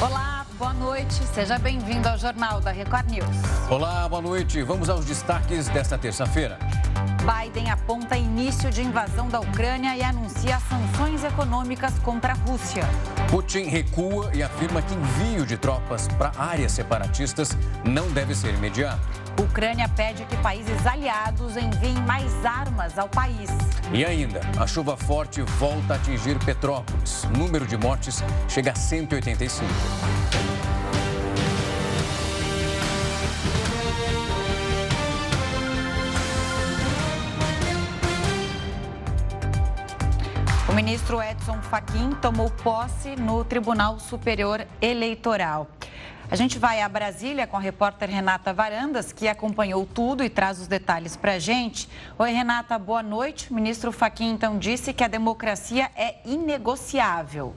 Olá, boa noite. Seja bem-vindo ao Jornal da Record News. Olá, boa noite. Vamos aos destaques desta terça-feira. Biden aponta início de invasão da Ucrânia e anuncia sanções econômicas contra a Rússia. Putin recua e afirma que envio de tropas para áreas separatistas não deve ser imediato. Ucrânia pede que países aliados enviem mais armas ao país. E ainda, a chuva forte volta a atingir Petrópolis. O número de mortes chega a 185. O ministro Edson Fachin tomou posse no Tribunal Superior Eleitoral. A gente vai a Brasília com a repórter Renata Varandas, que acompanhou tudo e traz os detalhes para a gente. Oi, Renata, boa noite. O ministro Fachin então disse que a democracia é inegociável.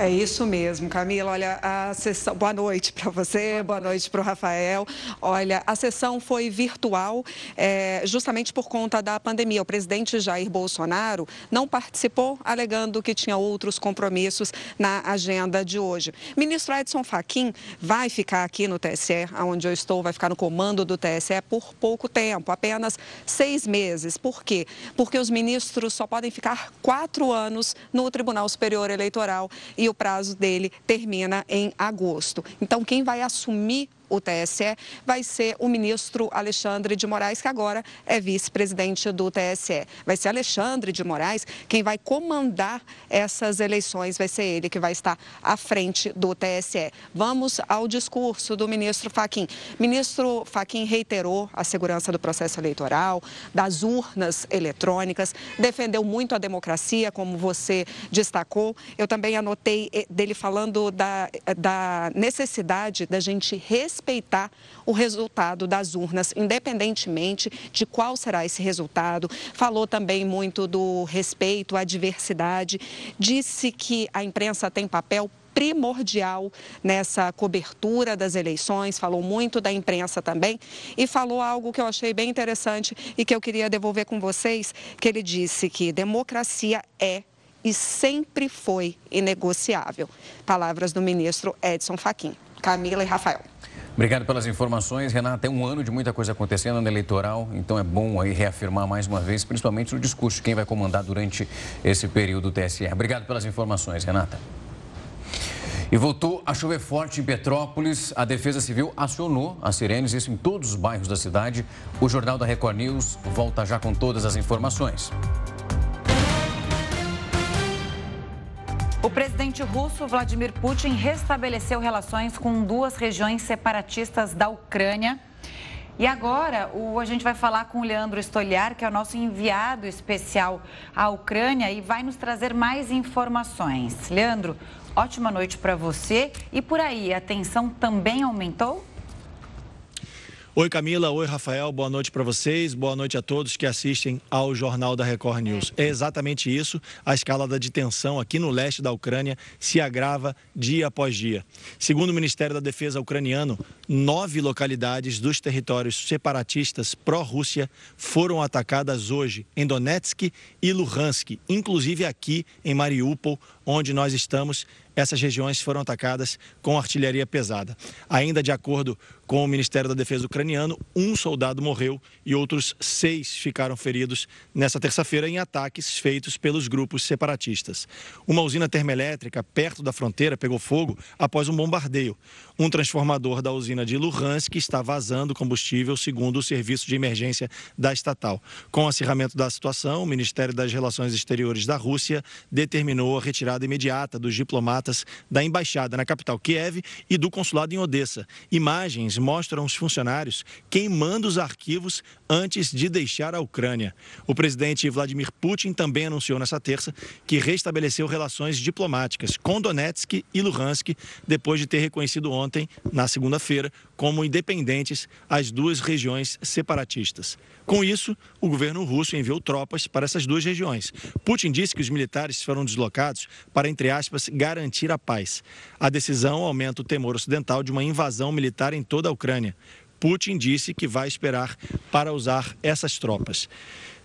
É isso mesmo, Camila. Olha, a sessão. Boa noite para você, boa noite para o Rafael. Olha, a sessão foi virtual, é, justamente por conta da pandemia. O presidente Jair Bolsonaro não participou, alegando que tinha outros compromissos na agenda de hoje. Ministro Edson Fachin vai ficar aqui no TSE, onde eu estou, vai ficar no comando do TSE por pouco tempo, apenas seis meses. Por quê? Porque os ministros só podem ficar quatro anos no Tribunal Superior Eleitoral e o prazo dele termina em agosto. Então, quem vai assumir o TSE vai ser o ministro Alexandre de Moraes, que agora é vice-presidente do TSE. Vai ser Alexandre de Moraes quem vai comandar essas eleições, vai ser ele que vai estar à frente do TSE. Vamos ao discurso do ministro Faquim. Ministro Faquim reiterou a segurança do processo eleitoral, das urnas eletrônicas, defendeu muito a democracia, como você destacou. Eu também anotei eh, dele falando da, da necessidade da gente respeitar respeitar o resultado das urnas, independentemente de qual será esse resultado. Falou também muito do respeito à diversidade, disse que a imprensa tem papel primordial nessa cobertura das eleições, falou muito da imprensa também e falou algo que eu achei bem interessante e que eu queria devolver com vocês, que ele disse que democracia é e sempre foi inegociável. Palavras do ministro Edson Fachin. Camila e Rafael. Obrigado pelas informações, Renata. Tem um ano de muita coisa acontecendo no eleitoral, então é bom aí reafirmar mais uma vez, principalmente no discurso quem vai comandar durante esse período do TSE. Obrigado pelas informações, Renata. E voltou a chover forte em Petrópolis. A Defesa Civil acionou as sirenes, isso em todos os bairros da cidade. O Jornal da Record News volta já com todas as informações. O presidente russo Vladimir Putin restabeleceu relações com duas regiões separatistas da Ucrânia. E agora o, a gente vai falar com o Leandro Stoliar, que é o nosso enviado especial à Ucrânia e vai nos trazer mais informações. Leandro, ótima noite para você. E por aí, a tensão também aumentou? Oi Camila, oi Rafael, boa noite para vocês, boa noite a todos que assistem ao Jornal da Record News. É exatamente isso, a escalada de tensão aqui no leste da Ucrânia se agrava dia após dia. Segundo o Ministério da Defesa ucraniano, nove localidades dos territórios separatistas pró-Rússia foram atacadas hoje em Donetsk e Luhansk, inclusive aqui em Mariupol, onde nós estamos essas regiões foram atacadas com artilharia pesada. Ainda de acordo com o Ministério da Defesa ucraniano, um soldado morreu e outros seis ficaram feridos nessa terça-feira em ataques feitos pelos grupos separatistas. Uma usina termoelétrica perto da fronteira pegou fogo após um bombardeio. Um transformador da usina de Luhansk está vazando combustível, segundo o serviço de emergência da estatal. Com o acirramento da situação, o Ministério das Relações Exteriores da Rússia determinou a retirada imediata dos diplomatas da embaixada na capital Kiev e do consulado em Odessa. Imagens mostram os funcionários queimando os arquivos antes de deixar a Ucrânia. O presidente Vladimir Putin também anunciou nessa terça que restabeleceu relações diplomáticas com Donetsk e Luhansk depois de ter reconhecido ontem ontem, na segunda-feira, como independentes as duas regiões separatistas. Com isso, o governo russo enviou tropas para essas duas regiões. Putin disse que os militares foram deslocados para, entre aspas, garantir a paz. A decisão aumenta o temor ocidental de uma invasão militar em toda a Ucrânia. Putin disse que vai esperar para usar essas tropas.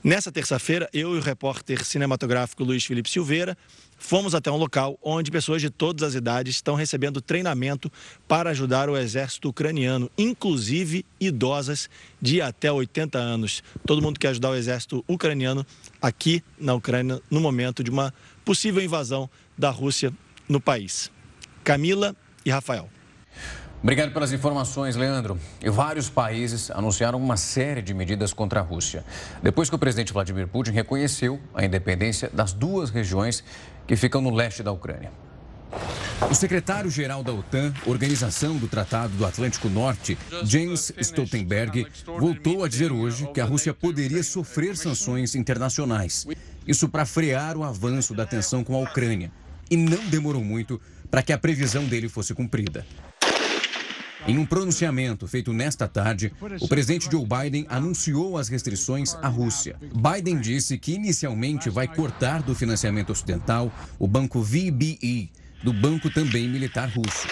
Nessa terça-feira, eu e o repórter cinematográfico Luiz Felipe Silveira fomos até um local onde pessoas de todas as idades estão recebendo treinamento para ajudar o exército ucraniano, inclusive idosas de até 80 anos. Todo mundo quer ajudar o exército ucraniano aqui na Ucrânia no momento de uma possível invasão da Rússia no país. Camila e Rafael. Obrigado pelas informações, Leandro. E vários países anunciaram uma série de medidas contra a Rússia, depois que o presidente Vladimir Putin reconheceu a independência das duas regiões que ficam no leste da Ucrânia. O secretário-geral da OTAN, Organização do Tratado do Atlântico Norte, James Stoltenberg, voltou a dizer hoje que a Rússia poderia sofrer sanções internacionais. Isso para frear o avanço da tensão com a Ucrânia. E não demorou muito para que a previsão dele fosse cumprida. Em um pronunciamento feito nesta tarde, o presidente Joe Biden anunciou as restrições à Rússia. Biden disse que inicialmente vai cortar do financiamento ocidental o banco VBE, do banco também militar russo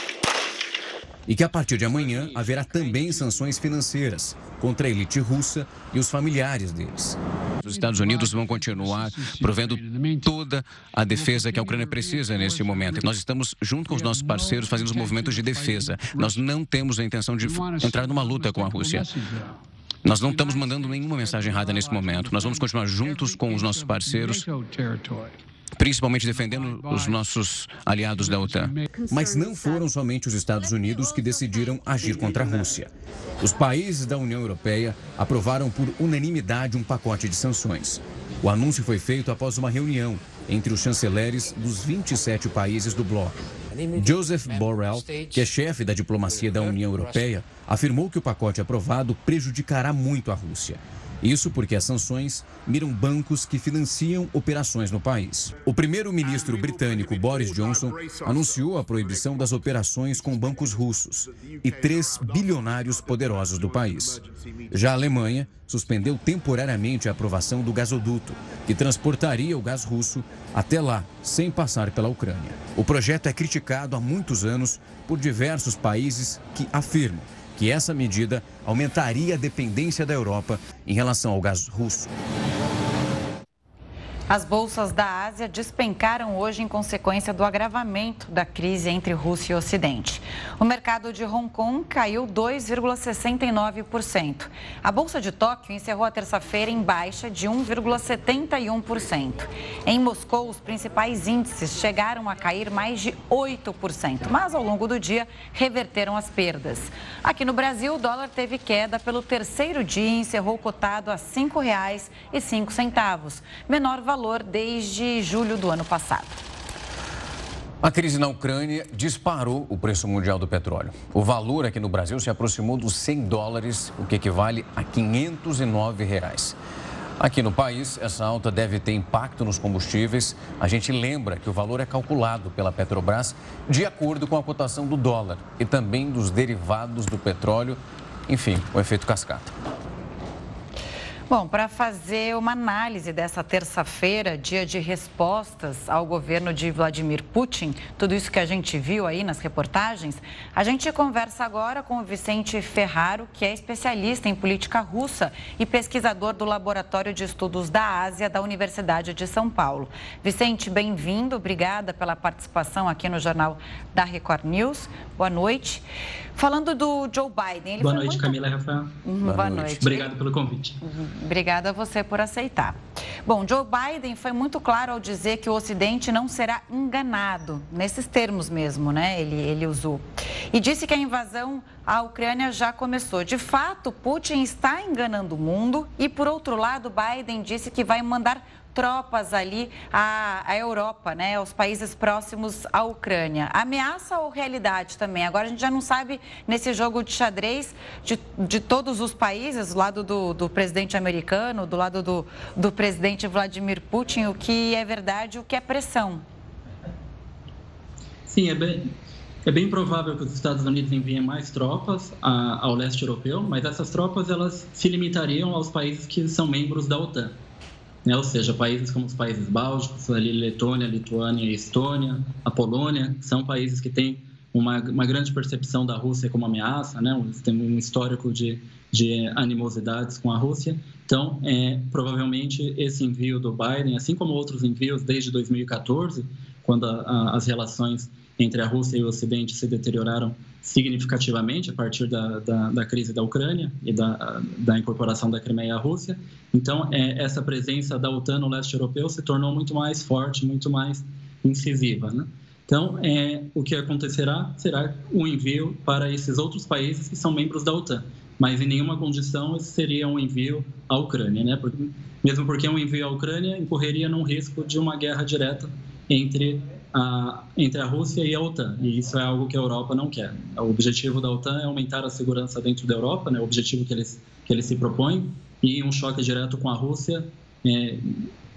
e que a partir de amanhã haverá também sanções financeiras contra a elite russa e os familiares deles. Os Estados Unidos vão continuar provendo toda a defesa que a Ucrânia precisa nesse momento. Nós estamos, junto com os nossos parceiros, fazendo os movimentos de defesa. Nós não temos a intenção de entrar numa luta com a Rússia. Nós não estamos mandando nenhuma mensagem errada nesse momento. Nós vamos continuar juntos com os nossos parceiros principalmente defendendo os nossos aliados da OTAN. Mas não foram somente os Estados Unidos que decidiram agir contra a Rússia. Os países da União Europeia aprovaram por unanimidade um pacote de sanções. O anúncio foi feito após uma reunião entre os chanceleres dos 27 países do bloco. Joseph Borrell, que é chefe da diplomacia da União Europeia, afirmou que o pacote aprovado prejudicará muito a Rússia. Isso porque as sanções miram bancos que financiam operações no país. O primeiro-ministro britânico Boris Johnson anunciou a proibição das operações com bancos russos e três bilionários poderosos do país. Já a Alemanha suspendeu temporariamente a aprovação do gasoduto, que transportaria o gás russo até lá, sem passar pela Ucrânia. O projeto é criticado há muitos anos por diversos países que afirmam que essa medida aumentaria a dependência da Europa em relação ao gás russo. As bolsas da Ásia despencaram hoje em consequência do agravamento da crise entre Rússia e Ocidente. O mercado de Hong Kong caiu 2,69%. A bolsa de Tóquio encerrou a terça-feira em baixa de 1,71%. Em Moscou, os principais índices chegaram a cair mais de 8%, mas ao longo do dia reverteram as perdas. Aqui no Brasil, o dólar teve queda pelo terceiro dia e encerrou cotado a R$ 5,05, menor valor valor desde julho do ano passado. A crise na Ucrânia disparou o preço mundial do petróleo. O valor aqui no Brasil se aproximou dos 100 dólares, o que equivale a 509 reais. Aqui no país, essa alta deve ter impacto nos combustíveis. A gente lembra que o valor é calculado pela Petrobras de acordo com a cotação do dólar e também dos derivados do petróleo, enfim, o efeito cascata. Bom, para fazer uma análise dessa terça-feira, dia de respostas ao governo de Vladimir Putin, tudo isso que a gente viu aí nas reportagens, a gente conversa agora com o Vicente Ferraro, que é especialista em política russa e pesquisador do Laboratório de Estudos da Ásia da Universidade de São Paulo. Vicente, bem-vindo, obrigada pela participação aqui no Jornal da Record News. Boa noite. Falando do Joe Biden. Boa noite, muito... Camila e Rafael. Uhum, boa, boa noite. noite. Obrigado pelo convite. Uhum, obrigada a você por aceitar. Bom, Joe Biden foi muito claro ao dizer que o Ocidente não será enganado, nesses termos mesmo, né? Ele, ele usou. E disse que a invasão à Ucrânia já começou. De fato, Putin está enganando o mundo e, por outro lado, Biden disse que vai mandar tropas ali à, à Europa, né, aos países próximos à Ucrânia. Ameaça ou realidade também? Agora a gente já não sabe nesse jogo de xadrez de, de todos os países, do lado do, do presidente americano, do lado do, do presidente Vladimir Putin, o que é verdade o que é pressão. Sim, é bem, é bem provável que os Estados Unidos enviem mais tropas a, ao leste europeu, mas essas tropas elas se limitariam aos países que são membros da OTAN né? ou seja, países como os países bálticos, ali Letônia, Lituânia e Estônia, a Polônia, são países que têm uma, uma grande percepção da Rússia como ameaça, né? tem um histórico de, de animosidades com a Rússia. Então, é, provavelmente, esse envio do Biden, assim como outros envios desde 2014, quando a, a, as relações entre a Rússia e o Ocidente se deterioraram significativamente a partir da, da, da crise da Ucrânia e da, da, incorporação da Crimeia à Rússia. Então, é, essa presença da OTAN no leste europeu se tornou muito mais forte, muito mais incisiva. Né? Então, é, o que acontecerá será o um envio para esses outros países que são membros da OTAN, mas em nenhuma condição esse seria um envio à Ucrânia, né? Porque, mesmo porque um envio à Ucrânia incorreria num risco de uma guerra direta entre a, entre a Rússia e a OTAN, e isso é algo que a Europa não quer. O objetivo da OTAN é aumentar a segurança dentro da Europa, né, o objetivo que eles, que eles se propõem, e um choque direto com a Rússia é,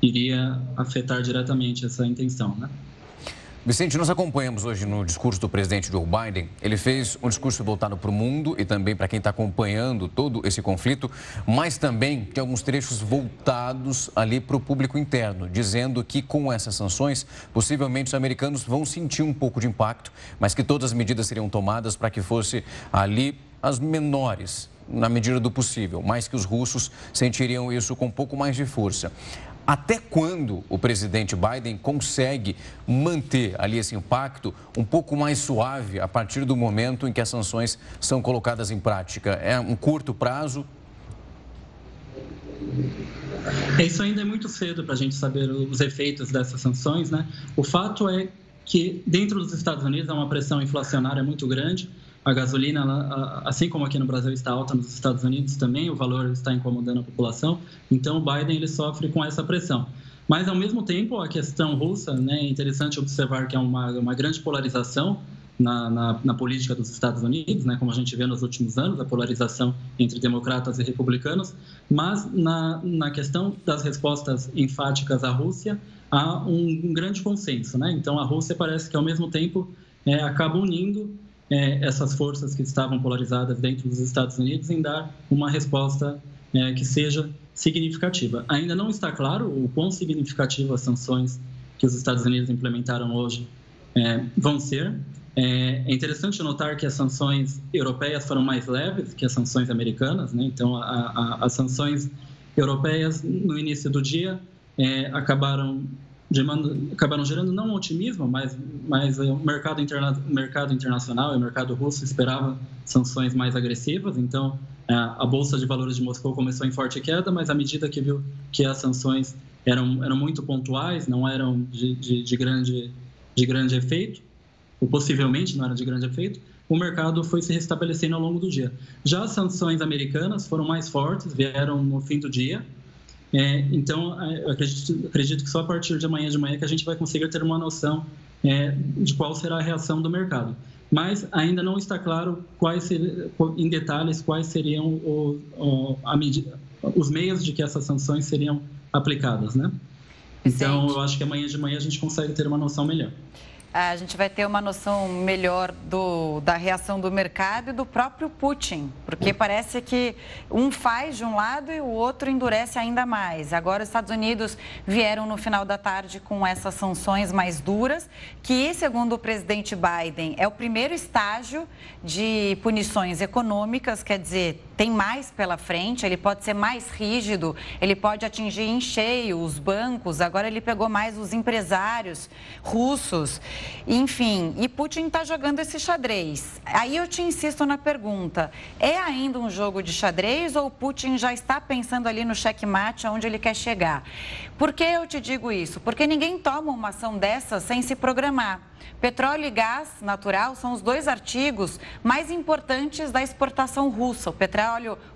iria afetar diretamente essa intenção. Né? Vicente, nós acompanhamos hoje no discurso do presidente Joe Biden. Ele fez um discurso voltado para o mundo e também para quem está acompanhando todo esse conflito, mas também tem alguns trechos voltados ali para o público interno, dizendo que com essas sanções, possivelmente os americanos vão sentir um pouco de impacto, mas que todas as medidas seriam tomadas para que fosse ali as menores, na medida do possível, mas que os russos sentiriam isso com um pouco mais de força. Até quando o presidente Biden consegue manter ali esse impacto um pouco mais suave a partir do momento em que as sanções são colocadas em prática? É um curto prazo? Isso ainda é muito cedo para a gente saber os efeitos dessas sanções, né? O fato é que dentro dos Estados Unidos há uma pressão inflacionária muito grande a gasolina, assim como aqui no Brasil está alta nos Estados Unidos também, o valor está incomodando a população. Então, o Biden ele sofre com essa pressão. Mas, ao mesmo tempo, a questão russa, né, é interessante observar que há uma, uma grande polarização na, na, na, política dos Estados Unidos, né, como a gente vê nos últimos anos, a polarização entre democratas e republicanos, mas na, na questão das respostas enfáticas à Rússia, há um, um grande consenso. Né? Então, a Rússia parece que, ao mesmo tempo, é, acaba unindo é, essas forças que estavam polarizadas dentro dos Estados Unidos em dar uma resposta é, que seja significativa. Ainda não está claro o quão significativas as sanções que os Estados Unidos implementaram hoje é, vão ser. É, é interessante notar que as sanções europeias foram mais leves que as sanções americanas, né? então a, a, as sanções europeias no início do dia é, acabaram acabaram gerando não otimismo, mas, mas o, mercado interna, mercado internacional e o mercado russo esperava sanções mais agressivas. Então, é, a Bolsa de Valores de Moscou começou em forte queda, mas à medida que viu que as sanções eram, eram muito pontuais, não eram de, de, de grande, de grande efeito, ou possivelmente não eram de grande efeito, o mercado foi se restabelecendo ao longo do dia. Já as sanções americanas foram mais fortes, vieram no fim do dia, é, então, eu acredito, acredito, que só a partir de amanhã de manhã que a gente vai conseguir ter uma noção é, de qual será a reação do mercado. Mas ainda não está claro quais ser, em detalhes quais seriam o, o, medida, os meios de que essas sanções seriam aplicadas, né? Então, eu acho que amanhã de manhã a gente consegue ter uma noção melhor a gente vai ter uma noção melhor do, da reação do mercado e do próprio Putin, porque parece que um faz de um lado e o outro endurece ainda mais. Agora, os Estados Unidos vieram no final da tarde com essas sanções mais duras, que, segundo o presidente Biden, é o primeiro estágio de punições econômicas, quer dizer, tem mais pela frente, ele pode ser mais rígido, ele pode atingir em cheio os bancos, agora ele pegou mais os empresários russos, enfim, e Putin está jogando esse xadrez. Aí eu te insisto na pergunta: é ainda um jogo de xadrez ou Putin já está pensando ali no checkmate aonde ele quer chegar? Por que eu te digo isso? Porque ninguém toma uma ação dessa sem se programar. Petróleo e gás natural são os dois artigos mais importantes da exportação russa. O petróleo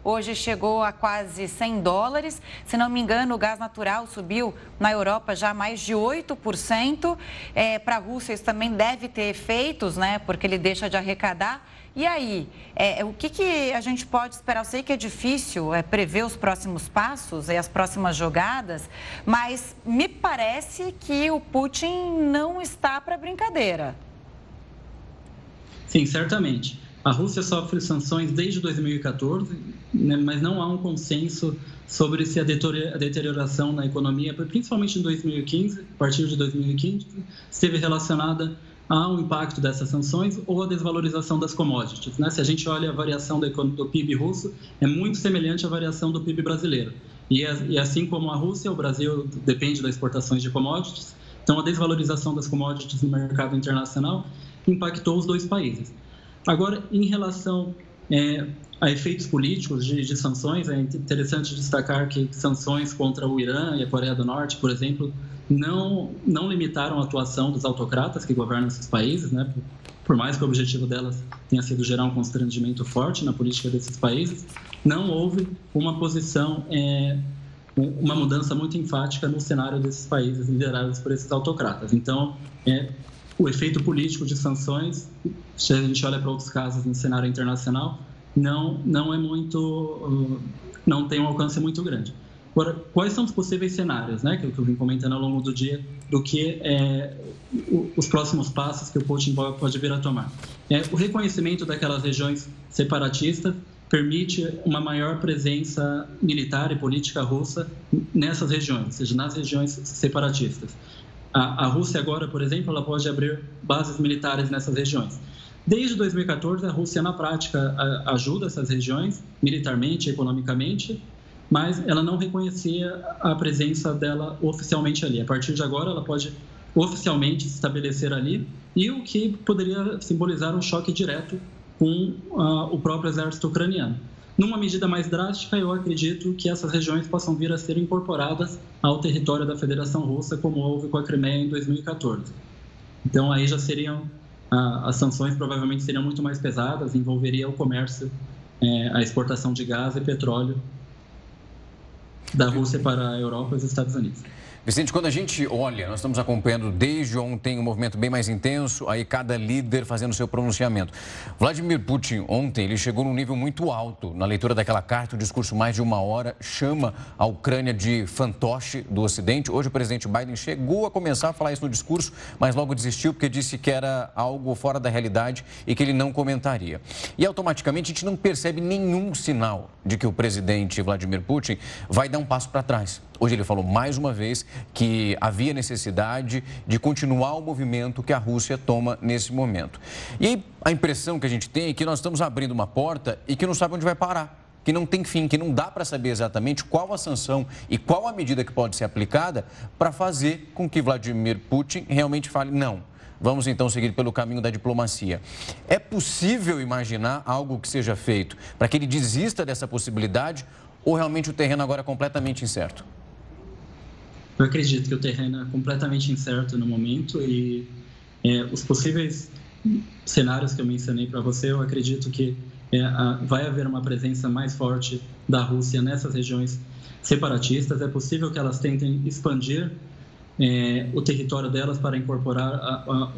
hoje chegou a quase 100 dólares. Se não me engano, o gás natural subiu na Europa já mais de 8%. É, Para a Rússia, isso também deve ter efeitos, né? Porque ele deixa de arrecadar. E aí, é, o que, que, a gente pode esperar? Eu sei que é difícil é, prever os próximos passos e as próximas jogadas, mas me parece que o Putin não está para brincadeira. Sim, certamente. A Rússia sofre sanções desde 2014, né, mas não há um consenso sobre se a deterioração na economia, principalmente em 2015, a partir de 2015, esteve relacionada ao impacto dessas sanções ou à desvalorização das commodities. Né? Se a gente olha a variação do PIB russo, é muito semelhante à variação do PIB brasileiro. E, e assim como a Rússia, o Brasil depende das exportações de commodities, Então, a desvalorização das commodities no mercado internacional impactou os dois países. Agora, em relação é, a efeitos políticos de, de, sanções, é interessante destacar que sanções contra o Irã e a Coreia do Norte, por exemplo, não, não limitaram a atuação dos autocratas que governam esses países, né? por mais que o objetivo delas tenha sido gerar um constrangimento forte na política desses países, não houve uma posição, é, uma mudança muito enfática no cenário desses países liderados por esses autocratas. Então, é, o efeito político de sanções, se a gente olha para outros casos no cenário internacional, não, não é muito, uh, não tem um alcance muito grande. Agora, quais são os possíveis cenários, né, que eu vim comentando ao longo do dia, do que é, os próximos passos que o Putin pode vir a tomar? É, o reconhecimento daquelas regiões separatistas permite uma maior presença militar e política russa nessas regiões, ou seja, nas regiões separatistas. A, a Rússia agora, por exemplo, ela pode abrir bases militares nessas regiões. Desde 2014, a Rússia, na prática, ajuda essas regiões, militarmente, economicamente, mas ela não reconhecia a presença dela oficialmente ali. A partir de agora, ela pode oficialmente se estabelecer ali, e o que poderia simbolizar um choque direto com uh, o próprio exército ucraniano. Numa medida mais drástica, eu acredito que essas regiões possam vir a ser incorporadas ao território da Federação Russa, como houve com a Crimeia em 2014. Então, aí já seriam as sanções provavelmente seriam muito mais pesadas, envolveria o comércio, é, a exportação de gás e petróleo da Rússia para a Europa e os Estados Unidos. Vicente, quando a gente olha, nós estamos acompanhando desde ontem um movimento bem mais intenso, aí cada líder fazendo seu pronunciamento. Vladimir Putin, ontem, ele chegou num nível muito alto na leitura daquela carta, um discurso mais de uma hora, chama a Ucrânia de fantoche do Ocidente. Hoje o presidente Biden chegou a começar a falar isso no discurso, mas logo desistiu porque disse que era algo fora da realidade e que ele não comentaria. E automaticamente a gente não percebe nenhum sinal de que o presidente Vladimir Putin vai dar um passo para trás. Hoje ele falou mais uma vez que havia necessidade de continuar o movimento que a Rússia toma nesse momento. E a impressão que a gente tem é que nós estamos abrindo uma porta e que não sabe onde vai parar. Que não tem fim, que não dá para saber exatamente qual a sanção e qual a medida que pode ser aplicada para fazer com que Vladimir Putin realmente fale não. Vamos então seguir pelo caminho da diplomacia. É possível imaginar algo que seja feito para que ele desista dessa possibilidade ou realmente o terreno agora é completamente incerto? Eu acredito que o terreno é completamente incerto no momento e é, os possíveis cenários que eu mencionei para você, eu acredito que é, a, vai haver uma presença mais forte da Rússia nessas regiões separatistas. É possível que elas tentem expandir é, o território delas para incorporar a, a,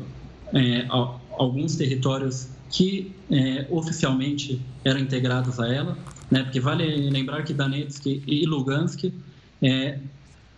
é, alguns territórios que é, oficialmente eram integrados a ela, né? Porque vale lembrar que Donetsk e Lugansk é,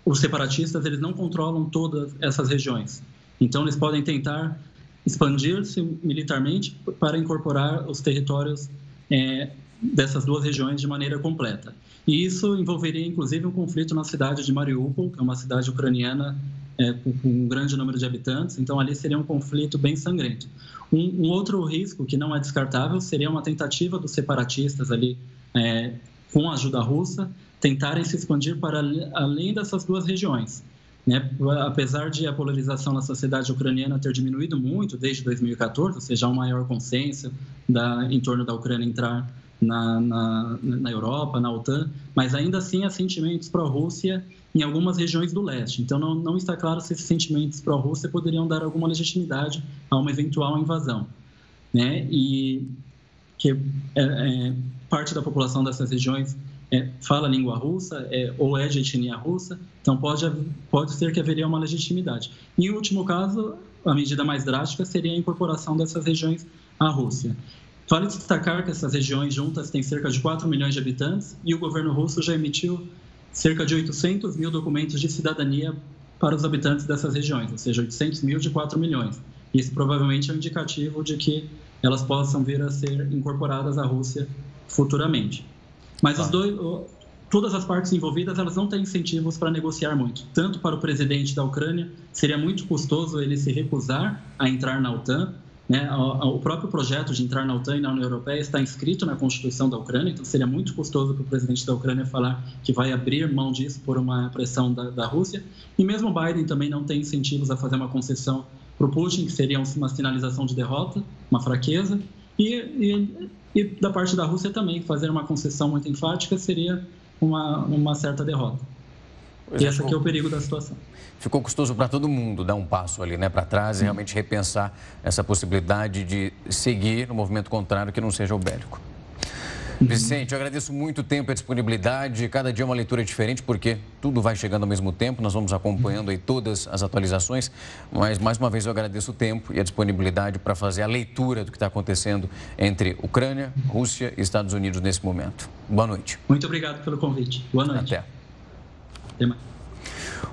os separatistas eles não controlam todas essas regiões. Então eles podem tentar expandir-se militarmente para incorporar os territórios é, dessas duas regiões de maneira completa. E isso envolveria inclusive um conflito na cidade de Mariupol, que é uma cidade ucraniana é, com, um grande número de habitantes. Então ali seria um conflito bem sangrento. Um, um outro risco que não é descartável seria uma tentativa dos separatistas ali é, com a ajuda russa tentarem se expandir para além dessas duas regiões. Né? Apesar de a polarização na sociedade ucraniana ter diminuído muito desde 2014, ou seja, há um maior consenso da, em torno da Ucrânia entrar na, na, na Europa, na OTAN, mas ainda assim há sentimentos pró-Rússia em algumas regiões do leste. Então, não, não está claro se esses sentimentos pró-Rússia poderiam dar alguma legitimidade a uma eventual invasão. Né? E que é, é, parte da população dessas regiões é, fala língua russa é, ou é de etnia russa, então pode, pode ser que haveria uma legitimidade. Em último caso, a medida mais drástica seria a incorporação dessas regiões à Rússia. Vale destacar que essas regiões juntas têm cerca de 4 milhões de habitantes e o governo russo já emitiu cerca de 800 mil documentos de cidadania para os habitantes dessas regiões, ou seja, 800 mil de 4 milhões. Isso provavelmente é um indicativo de que elas possam vir a ser incorporadas à Rússia futuramente. Mas os dois, todas as partes envolvidas elas não têm incentivos para negociar muito. Tanto para o presidente da Ucrânia, seria muito custoso ele se recusar a entrar na OTAN, Né? O próprio projeto de entrar na OTAN e na União Europeia está inscrito na Constituição da Ucrânia, então seria muito custoso para o presidente da Ucrânia falar que vai abrir mão disso por uma pressão da, da Rússia. E mesmo Biden também não tem incentivos a fazer uma concessão para o Putin, que seria uma sinalização de derrota, uma fraqueza. E, e, e, da parte da Rússia também, fazer uma concessão muito enfática seria uma, uma certa derrota. Pois e é, esse aqui é o perigo da situação. Ficou custoso para todo mundo dar um passo ali né, para trás e realmente repensar essa possibilidade de seguir no movimento contrário que não seja o bélico. Vicente, eu agradeço muito o tempo e a disponibilidade. Cada dia é uma leitura diferente, porque tudo vai chegando ao mesmo tempo. Nós vamos acompanhando aí todas as atualizações. Mas, mais uma vez, eu agradeço o tempo e a disponibilidade para fazer a leitura do que está acontecendo entre Ucrânia, Rússia e Estados Unidos nesse momento. Boa noite. Muito obrigado pelo convite. Boa noite. Até. Até mais.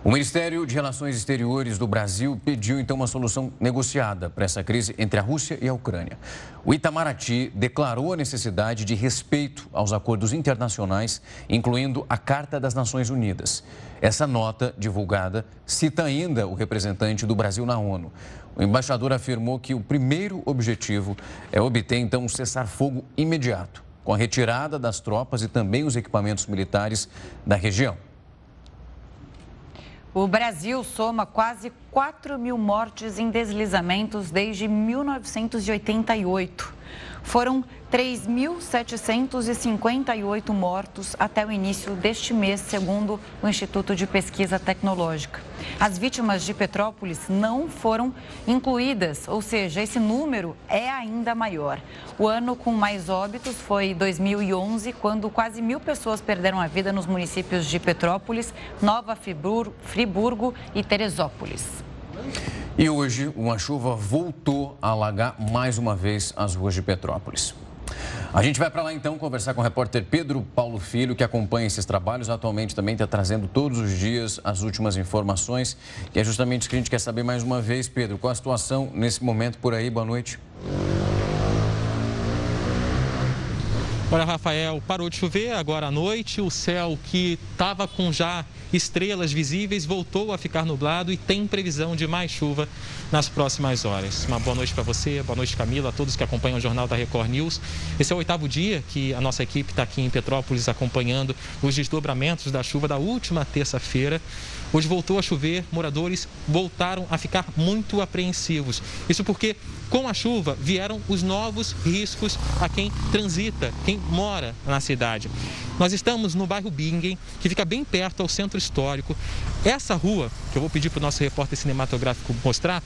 O Ministério de Relações Exteriores do Brasil pediu então uma solução negociada para essa crise entre a Rússia e a Ucrânia. O Itamaraty declarou a necessidade de respeito aos acordos internacionais, incluindo a Carta das Nações Unidas. Essa nota, divulgada, cita ainda o representante do Brasil na ONU. O embaixador afirmou que o primeiro objetivo é obter então um cessar-fogo imediato, com a retirada das tropas e também os equipamentos militares da região. O Brasil soma quase 4 mil mortes em deslizamentos desde 1988. Foram 3.758 mortos até o início deste mês, segundo o Instituto de Pesquisa Tecnológica. As vítimas de Petrópolis não foram incluídas, ou seja, esse número é ainda maior. O ano com mais óbitos foi 2011, quando quase mil pessoas perderam a vida nos municípios de Petrópolis, Nova Friburgo e Teresópolis. E hoje, uma chuva voltou a alagar mais uma vez as ruas de Petrópolis. A gente vai para lá então conversar com o repórter Pedro Paulo Filho, que acompanha esses trabalhos. Atualmente também está trazendo todos os dias as últimas informações. E é justamente isso que a gente quer saber mais uma vez, Pedro. Qual a situação nesse momento por aí? Boa noite. Olha, Rafael, parou de chover agora à noite. O céu que estava com já estrelas visíveis voltou a ficar nublado e tem previsão de mais chuva nas próximas horas. Uma boa noite para você, boa noite, Camila, a todos que acompanham o Jornal da Record News. Esse é o oitavo dia que a nossa equipe está aqui em Petrópolis acompanhando os desdobramentos da chuva da última terça-feira. Hoje voltou a chover, moradores voltaram a ficar muito apreensivos. Isso porque com a chuva vieram os novos riscos a quem transita, quem mora na cidade. Nós estamos no bairro Bingen, que fica bem perto ao centro histórico. Essa rua, que eu vou pedir para o nosso repórter cinematográfico mostrar,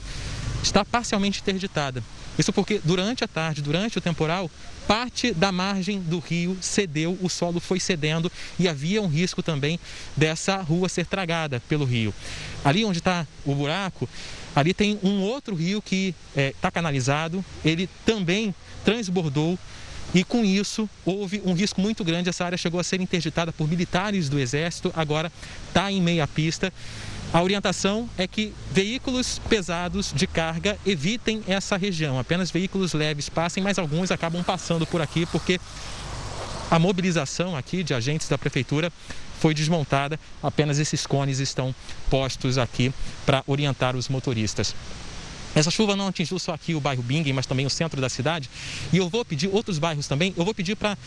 está parcialmente interditada. Isso porque durante a tarde, durante o temporal, parte da margem do rio cedeu, o solo foi cedendo e havia um risco também dessa rua ser tragada pelo rio. Ali onde está o buraco, ali tem um outro rio que está é, canalizado, ele também transbordou e com isso houve um risco muito grande. Essa área chegou a ser interditada por militares do Exército, agora está em meia pista. A orientação é que veículos pesados de carga evitem essa região. Apenas veículos leves passem, mas alguns acabam passando por aqui porque a mobilização aqui de agentes da prefeitura foi desmontada. Apenas esses cones estão postos aqui para orientar os motoristas. Essa chuva não atingiu só aqui o bairro Bingen, mas também o centro da cidade. E eu vou pedir outros bairros também. Eu vou pedir para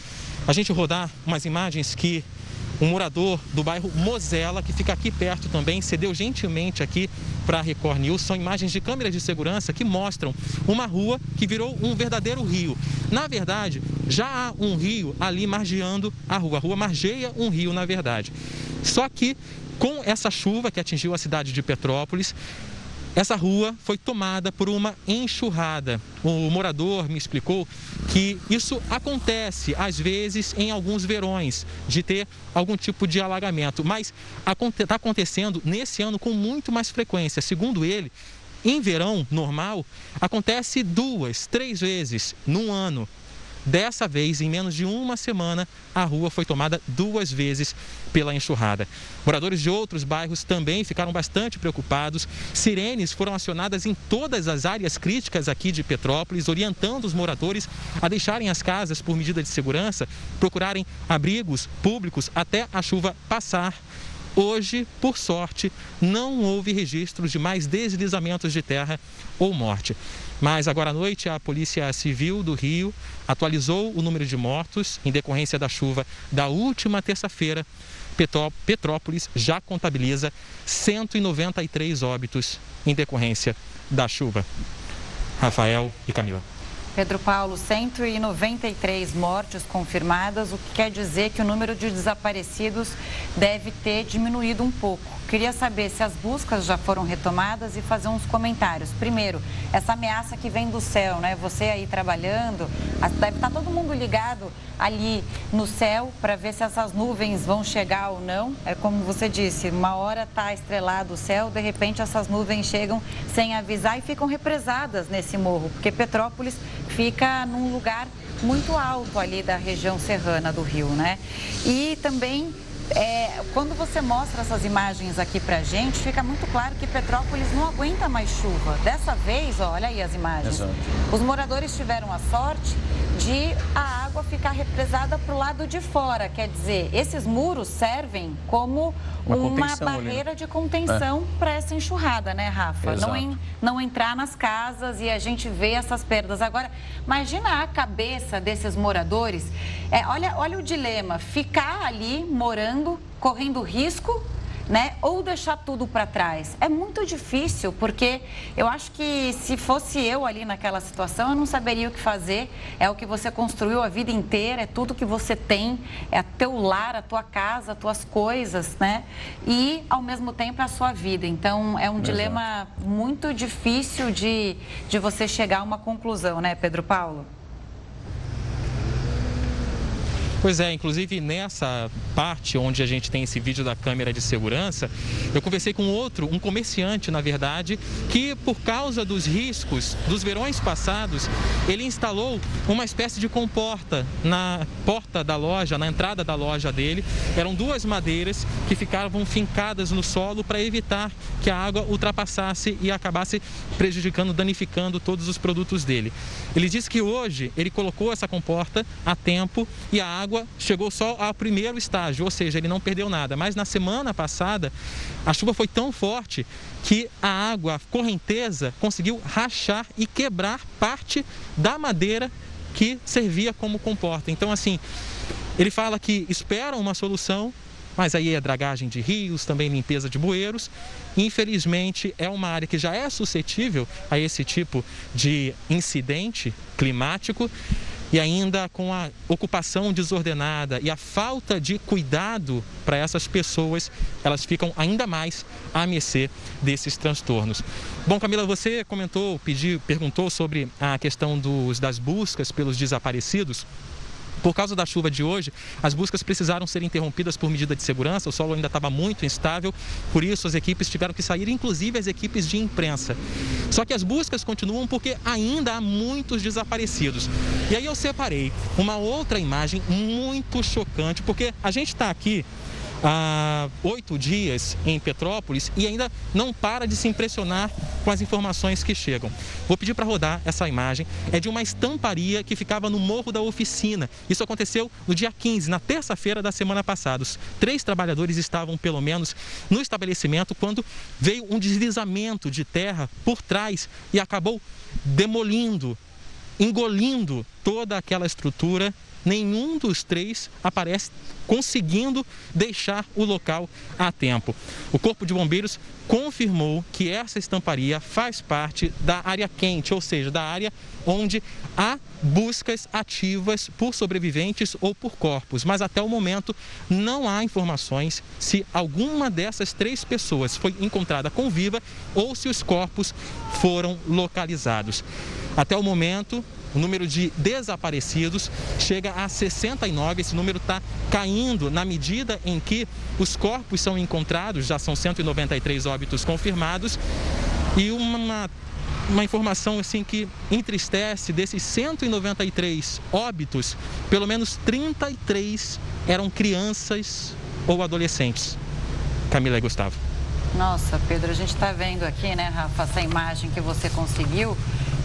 a gente rodar umas imagens que um morador do bairro Mosela, que fica aqui perto também, cedeu gentilmente aqui para a Record News. São imagens de câmeras de segurança que mostram uma rua que virou um verdadeiro rio. Na verdade, já há um rio ali margeando a rua. A rua margeia um rio, na verdade. Só que com essa chuva que atingiu a cidade de Petrópolis, essa rua foi tomada por uma enxurrada. O morador me explicou que isso acontece às vezes em alguns verões, de ter algum tipo de alagamento, mas está acontecendo nesse ano com muito mais frequência. Segundo ele, em verão normal, acontece duas, três vezes num ano. Dessa vez, em menos de uma semana, a rua foi tomada duas vezes pela enxurrada. Moradores de outros bairros também ficaram bastante preocupados. Sirenes foram acionadas em todas as áreas críticas aqui de Petrópolis, orientando os moradores a deixarem as casas por medida de segurança, procurarem abrigos públicos até a chuva passar Hoje, por sorte, não houve registros de mais deslizamentos de terra ou morte. Mas agora à noite, a Polícia Civil do Rio atualizou o número de mortos em decorrência da chuva da última terça-feira. Petrópolis já contabiliza 193 óbitos em decorrência da chuva. Rafael e Camila. Pedro Paulo, 193 mortes confirmadas, o que quer dizer que o número de desaparecidos deve ter diminuído um pouco. Queria saber se as buscas já foram retomadas e fazer uns comentários. Primeiro, essa ameaça que vem do céu, né? Você aí trabalhando, deve estar todo mundo ligado ali no céu para ver se essas nuvens vão chegar ou não. É como você disse, uma hora está estrelado o céu, de repente essas nuvens chegam sem avisar e ficam represadas nesse morro, porque Petrópolis fica num lugar muito alto ali da região serrana do Rio, né? E também é, quando você mostra essas imagens aqui pra gente, fica muito claro que Petrópolis não aguenta mais chuva. Dessa vez, ó, olha aí as imagens. Exato. Os moradores tiveram a sorte de a água ficar represada para o lado de fora. Quer dizer, esses muros servem como uma, uma barreira ali. de contenção é. para essa enxurrada, né, Rafa? Não, não entrar nas casas e a gente vê essas perdas. Agora, imagina a cabeça desses moradores. É, olha, olha o dilema: ficar ali morando, correndo risco né? Ou deixar tudo para trás. É muito difícil, porque eu acho que se fosse eu ali naquela situação, eu não saberia o que fazer. É o que você construiu a vida inteira, é tudo que você tem, é teu lar, a tua casa, as tuas coisas, né? E ao mesmo tempo a sua vida. Então é um Exato. dilema muito difícil de, de você chegar a uma conclusão, né, Pedro Paulo? Pois é, inclusive nessa parte onde a gente tem esse vídeo da câmera de segurança, eu conversei com outro, um comerciante, na verdade, que por causa dos riscos dos verões passados, ele instalou uma espécie de comporta na porta da loja, na entrada da loja dele. Eram duas madeiras que ficavam fincadas no solo para evitar que a água ultrapassasse e acabasse prejudicando, danificando todos os produtos dele. Ele disse que hoje ele colocou essa comporta a tempo e a água água chegou só ao primeiro estágio, ou seja, ele não perdeu nada. Mas na semana passada, a chuva foi tão forte que a água, a correnteza, conseguiu rachar e quebrar parte da madeira que servia como comporta. Então, assim, ele fala que espera uma solução, mas aí é dragagem de rios, também limpeza de bueiros. Infelizmente, é uma área que já é suscetível a esse tipo de incidente climático e ainda com a ocupação desordenada e a falta de cuidado para essas pessoas, elas ficam ainda mais à mercê desses transtornos. Bom, Camila, você comentou, pediu, perguntou sobre a questão dos, das buscas pelos desaparecidos. Por causa da chuva de hoje, as buscas precisaram ser interrompidas por medida de segurança, o solo ainda estava muito instável, por isso as equipes tiveram que sair, inclusive as equipes de imprensa. Só que as buscas continuam porque ainda há muitos desaparecidos. E aí eu separei uma outra imagem muito chocante, porque a gente está aqui há oito dias em Petrópolis e ainda não para de se impressionar com as informações que chegam. Vou pedir para rodar essa imagem. É de uma estamparia que ficava no Morro da Oficina. Isso aconteceu no dia 15, na terça-feira da semana passada. Os três trabalhadores estavam, pelo menos, no estabelecimento quando veio um deslizamento de terra por trás e acabou demolindo, engolindo toda aquela estrutura nenhum dos três aparece conseguindo deixar o local a tempo. O Corpo de Bombeiros confirmou que essa estamparia faz parte da área quente, ou seja, da área onde há buscas ativas por sobreviventes ou por corpos, mas até o momento não há informações se alguma dessas três pessoas foi encontrada com viva ou se os corpos foram localizados. Até o momento, o número de desaparecidos chega a 69. Esse número está caindo na medida em que os corpos são encontrados, já são 193 óbitos confirmados. E uma, uma informação assim que entristece, desses 193 óbitos, pelo menos 33 eram crianças ou adolescentes. Camila e Gustavo. Nossa, Pedro, a gente está vendo aqui, né, Rafa, essa imagem que você conseguiu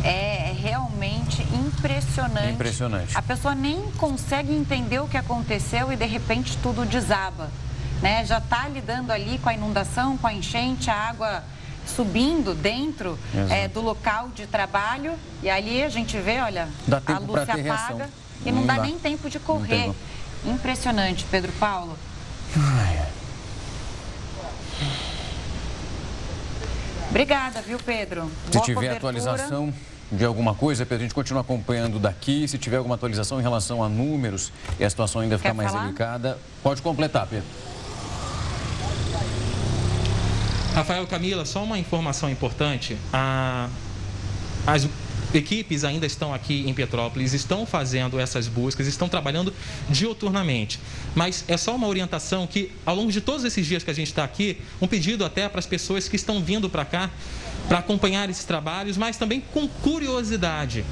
é realmente impressionante. Impressionante. A pessoa nem consegue entender o que aconteceu e de repente tudo desaba. né? Já está lidando ali com a inundação, com a enchente, a água subindo dentro é, do local de trabalho e ali a gente vê, olha, a luz se apaga reação. e não, não dá, dá, nem tempo de correr. Impressionante, Pedro Paulo. Ai. Obrigada, viu, Pedro? Se Boa tiver cobertura. atualização de alguma coisa, Pedro, a gente continua acompanhando daqui. Se tiver alguma atualização em relação a números e a situação ainda ficar mais falar? delicada, pode completar, Pedro. Rafael Camila, só uma informação importante. A, as equipes ainda estão aqui em Petrópolis, estão fazendo essas buscas, estão trabalhando dioturnamente. Mas é só uma orientação que, ao longo de todos esses dias que a gente está aqui, um pedido até para as pessoas que estão vindo para cá para acompanhar esses trabalhos, mas também com curiosidade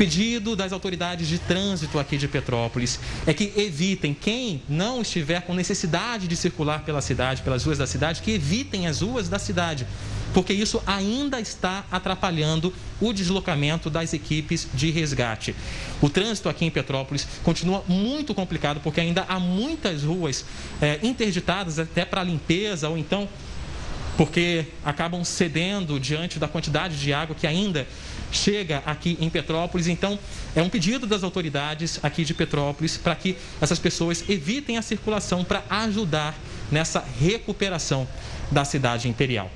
pedido das autoridades de trânsito aqui de Petrópolis é que evitem, quem não estiver com necessidade de circular pela cidade, pelas ruas da cidade, que evitem as ruas da cidade, porque isso ainda está atrapalhando o deslocamento das equipes de resgate. O trânsito aqui em Petrópolis continua muito complicado, porque ainda há muitas ruas é, interditadas até para limpeza ou então porque acabam cedendo diante da quantidade de água que ainda chega aqui em Petrópolis. Então, é um pedido das autoridades aqui de Petrópolis para que essas pessoas evitem a circulação para ajudar nessa recuperação da cidade imperial.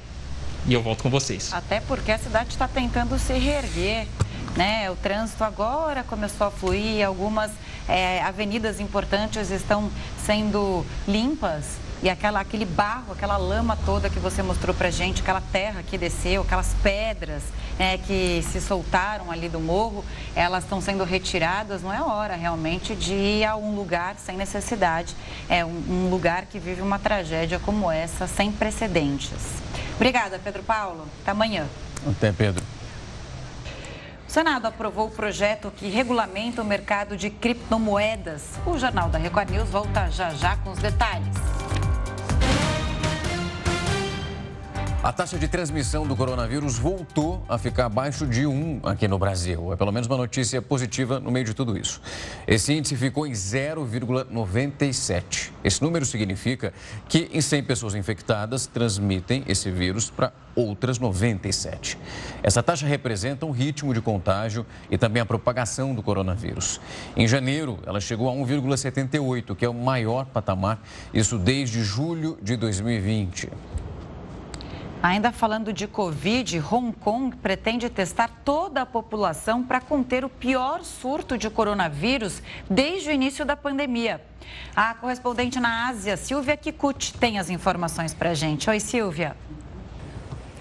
E eu volto com vocês. Até porque a cidade está tentando se reerguer. Né? O trânsito agora começou a fluir, algumas é, avenidas importantes estão sendo limpas e aquela, aquele barro, aquela lama toda que você mostrou pra gente, aquela terra que desceu, aquelas pedras é, que se soltaram ali do morro, elas estão sendo retiradas, não é hora realmente de ir a um lugar sem necessidade. É um, um lugar que vive uma tragédia como essa, sem precedentes. Obrigada, Pedro Paulo. Até amanhã. Até, Pedro. O Senado aprovou o projeto que regulamenta o mercado de criptomoedas. O Jornal da Record News volta já já com os detalhes. A taxa de transmissão do coronavírus voltou a ficar abaixo de 1 aqui no Brasil. É pelo menos uma notícia positiva no meio de tudo isso. Esse índice ficou em 0,97. Esse número significa que em 100 pessoas infectadas transmitem esse vírus para outras 97. Essa taxa representa um ritmo de contágio e também a propagação do coronavírus. Em janeiro, ela chegou a 1,78, que é o maior patamar, isso desde julho de 2020. Ainda falando de Covid, Hong Kong pretende testar toda a população para conter o pior surto de coronavírus desde o início da pandemia. A correspondente na Ásia, Silvia Kikuchi, tem as informações para a gente. Oi, Silvia.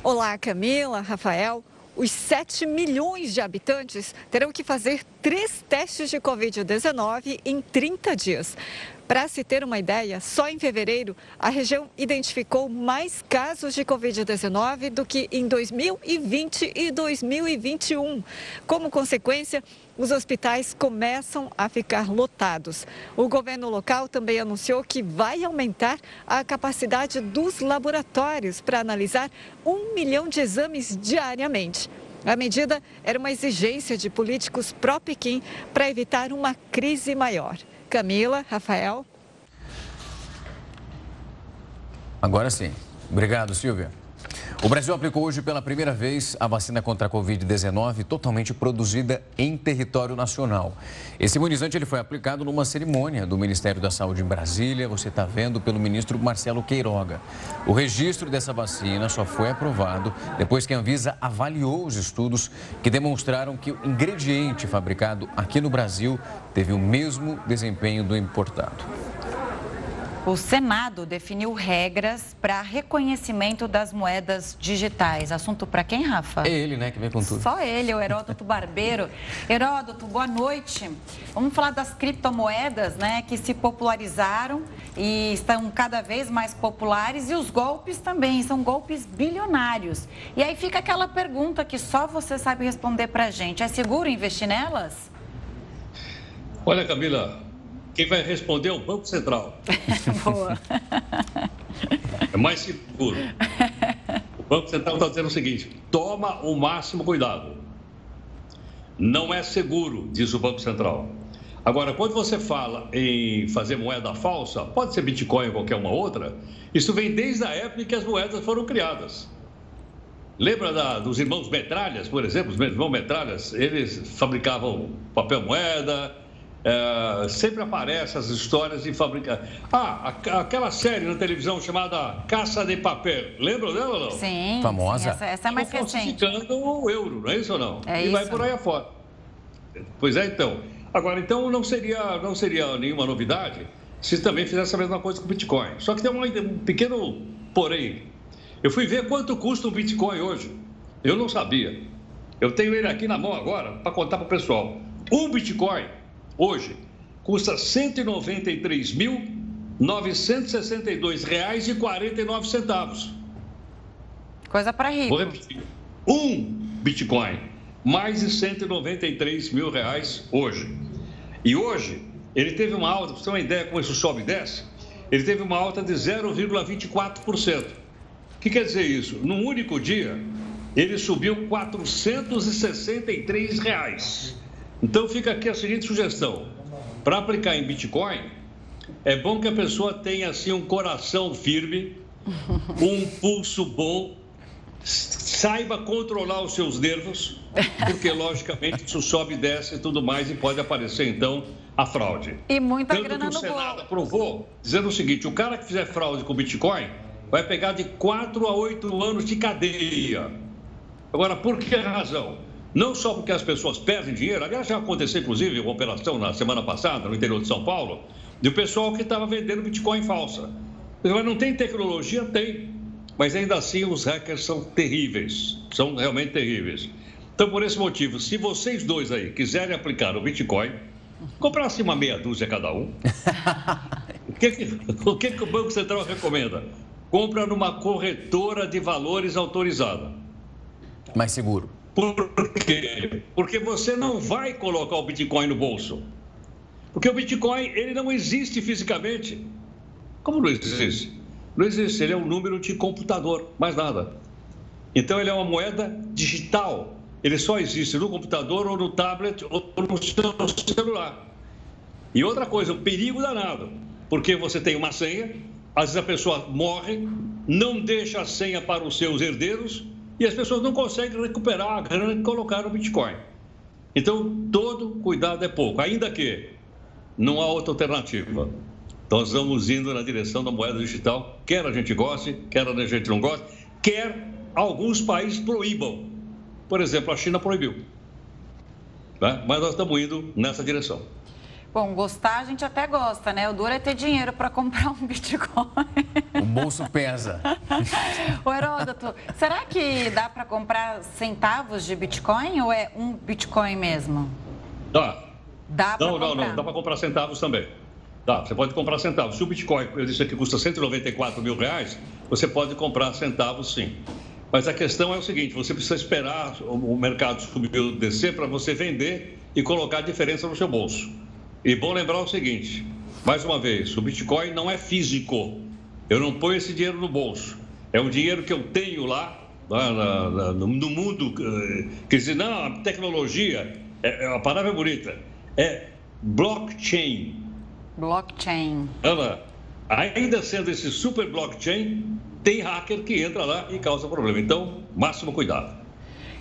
Olá, Camila, Rafael. Os 7 milhões de habitantes terão que fazer três testes de Covid-19 em 30 dias. Para se ter uma ideia, só em fevereiro a região identificou mais casos de Covid-19 do que em 2020 e 2021. Como consequência, os hospitais começam a ficar lotados. O governo local também anunciou que vai aumentar a capacidade dos laboratórios para analisar um milhão de exames diariamente. A medida era uma exigência de políticos pró-Pequim para evitar uma crise maior. Camila, Rafael. Agora sim. Obrigado, Silvia. O Brasil aplicou hoje pela primeira vez a vacina contra a Covid-19 totalmente produzida em território nacional. Esse imunizante ele foi aplicado numa cerimônia do Ministério da Saúde em Brasília, você está vendo, pelo ministro Marcelo Queiroga. O registro dessa vacina só foi aprovado depois que a Anvisa avaliou os estudos que demonstraram que o ingrediente fabricado aqui no Brasil teve o mesmo desempenho do importado. O Senado definiu regras para reconhecimento das moedas digitais. Assunto para quem, Rafa? É ele, né, que vem com tudo. Só ele, o Heródoto Barbeiro. Heródoto, boa noite. Vamos falar das criptomoedas, né, que se popularizaram e estão cada vez mais populares e os golpes também, são golpes bilionários. E aí fica aquela pergunta que só você sabe responder para a gente. É seguro investir nelas? Olha, Camila, quem vai responder é o Banco Central. Boa. É mais seguro. O Banco Central está dizendo o seguinte: toma o máximo cuidado. Não é seguro, diz o Banco Central. Agora, quando você fala em fazer moeda falsa, pode ser Bitcoin ou qualquer uma outra, isso vem desde a época em que as moedas foram criadas. Lembra da, dos irmãos Metralhas, por exemplo? Os irmãos Metralhas, eles fabricavam papel moeda, é, sempre aparecem as histórias de fabricar. Ah, a, aquela série na televisão chamada Caça de Papel. Lembram dela ou não? Sim. Famosa. Sim, essa, essa é mais recente. o euro, não é isso ou não? É e isso. vai por aí afora. Pois é, então. Agora, então não seria, não seria nenhuma novidade se também fizesse a mesma coisa com o Bitcoin. Só que tem um pequeno porém. Eu fui ver quanto custa um Bitcoin hoje. Eu não sabia. Eu tenho ele aqui na mão agora para contar para o pessoal. Um Bitcoin hoje custa R$ 193.962,49. Coisa para rico. Vou repetir. Um Bitcoin, mais de 193 mil reais hoje. E hoje, ele teve uma alta, para você ter uma ideia como isso sobe e desce, ele teve uma alta de 0,24%. O que quer dizer isso? Num único dia, ele subiu 463 reais. Então fica aqui a seguinte sugestão: para aplicar em Bitcoin, é bom que a pessoa tenha assim um coração firme, um pulso bom, saiba controlar os seus nervos, porque logicamente isso sobe desce e tudo mais e pode aparecer então a fraude. E muita Tanto grana que o Senado bolo. aprovou dizendo o seguinte: o cara que fizer fraude com Bitcoin vai pegar de 4 a 8 anos de cadeia. Agora, por que razão? Não só porque as pessoas perdem dinheiro, aliás, já aconteceu inclusive uma operação na semana passada no interior de São Paulo, de um pessoal que estava vendendo Bitcoin falsa. Mas não tem tecnologia? Tem. Mas ainda assim os hackers são terríveis, são realmente terríveis. Então, por esse motivo, se vocês dois aí quiserem aplicar o Bitcoin, comprasse uma meia dúzia cada um, o que, que- o que, que o Banco Central recomenda? Compra numa corretora de valores autorizada. Mais seguro. Por quê? Porque você não vai colocar o Bitcoin no bolso. Porque o Bitcoin, ele não existe fisicamente. Como não existe? Não existe, ele é um número de computador, mais nada. Então ele é uma moeda digital. Ele só existe no computador ou no tablet ou no celular. E outra coisa, um perigo danado, porque você tem uma senha, às vezes a pessoa morre, não deixa a senha para os seus herdeiros e as pessoas não conseguem recuperar a grana que colocaram no Bitcoin. Então, todo cuidado é pouco, ainda que não há outra alternativa. Nós vamos indo na direção da moeda digital, quer a gente goste, quer a gente não goste, quer alguns países proíbam. Por exemplo, a China proibiu. Né? Mas nós estamos indo nessa direção. Bom, gostar a gente até gosta, né? O duro é ter dinheiro para comprar um Bitcoin. O bolso pesa. Ô, Heródoto, será que dá para comprar centavos de Bitcoin ou é um Bitcoin mesmo? Dá. Dá para Não, não, comprar? não. Dá para comprar centavos também. Dá, você pode comprar centavos. Se o Bitcoin, eu disse aqui, custa 194 mil reais, você pode comprar centavos sim. Mas a questão é o seguinte: você precisa esperar o o mercado subir ou descer para você vender e colocar a diferença no seu bolso. E bom lembrar o seguinte: mais uma vez, o Bitcoin não é físico. Eu não ponho esse dinheiro no bolso. É um dinheiro que eu tenho lá, lá no no mundo. eh, Quer dizer, não, a tecnologia, é- é- a palavra é bonita, é blockchain. Blockchain. Ela, ainda sendo esse super blockchain, tem hacker que entra lá e causa problema. Então, máximo cuidado.